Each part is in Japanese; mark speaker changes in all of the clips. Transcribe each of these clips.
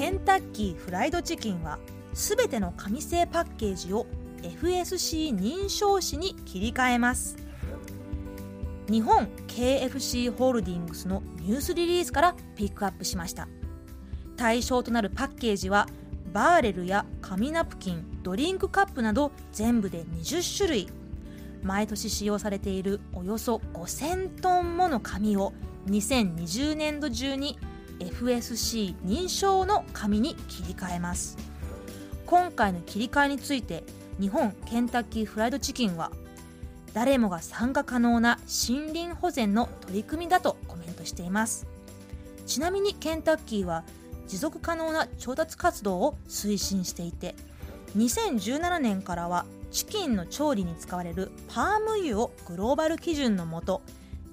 Speaker 1: ケンタッキーフライドチキンはすべての紙製パッケージを FSC 認証紙に切り替えます。日本 KFC ホールディングスのニュースリリースからピックアップしました。対象となるパッケージはバーレルや紙ナプキンドリンクカップなど全部で20種類毎年使用されているおよそ5000トンもの紙を2020年度中に FSC 認証の紙に切り替えます。今回の切り替えについて日本ケンタッキーフライドチキンは誰もが参加可能な森林保全の取り組みだとコメントしています。ちなみにケンタッキーは持続可能な調達活動を推進していて2017年からはチキンの調理に使われるパーム油をグローバル基準のもと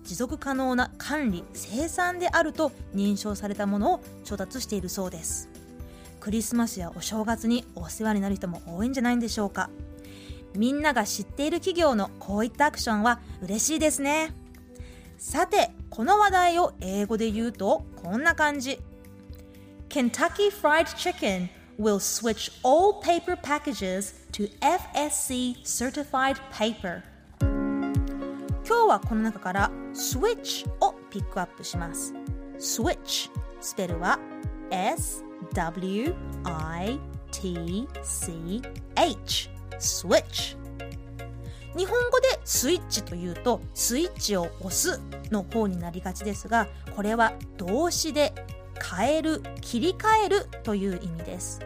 Speaker 1: 持続可能な管理生産であると認証されたものを調達しているそうです。クリスマスやお正月にお世話になる人も多いんじゃないんでしょうか。みんなが知っている企業のこういったアクションは嬉しいですね。さてこの話題を英語で言うとこんな感じ。Kentucky Fried Chicken will switch all paper packages to FSC certified paper 今日はこの中から switch をピックアップします。switch スペルは S-W-I-T-C-H switch 日本語でスイッチというとスイッチを押すの方になりがちですがこれは動詞で変える切り替えるという意味です。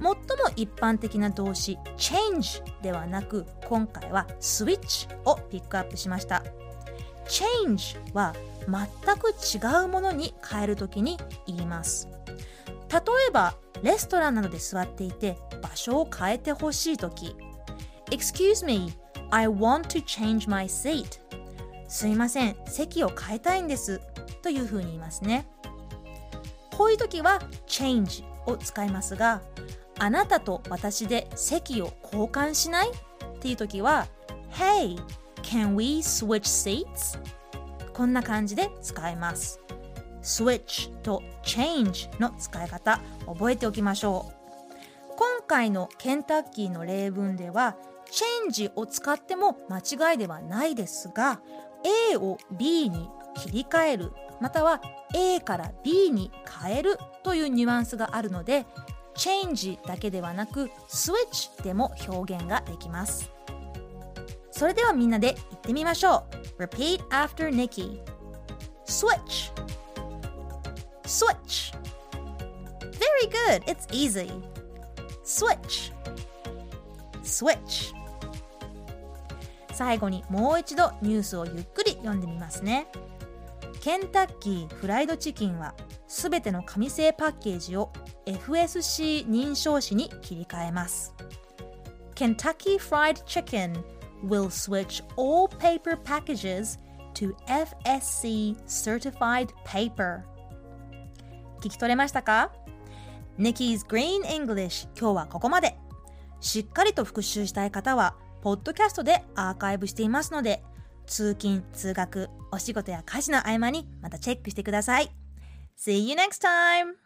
Speaker 1: 最も一般的な動詞 change ではなく今回は switch をピックアップしました。change は全く違うものに変えるときに言います。例えばレストランなどで座っていて場所を変えてほしいとき Excuse me, I want to change my seat. すいません、席を変えたいんです。というふうに言いますね。こういう時は change を使いますがあなたと私で席を交換しない？っていう時は Hey, can we switch seats? こんな感じで使えます。Switch と change の使い方覚えておきましょう。今回のケンタッキーの例文では change を使っても間違いではないですが A を B に切り替えるまたは A から B に変えるというニュアンスがあるので change だけではなく switch でも表現ができます。それではみんなで言ってみましょう。Repeat after Nikki. Switch. Switch. Very good, it's easy. Switch. Switch. 最後にもう一度ニュースをゆっくり読んでみますね。ケンタッキーフライドチキンはすべての紙製パッケージを FSC 認証紙に切り替えます。Kentucky Fried Chicken will switch all paper packages to FSC certified paper. 聞き取れましたか？Nikki's Green English 今日はここまで。しっかりと復習したい方はポッドキャストでアーカイブしていますので通勤、通学、お仕事や家事の合間にまたチェックしてください。See you next time!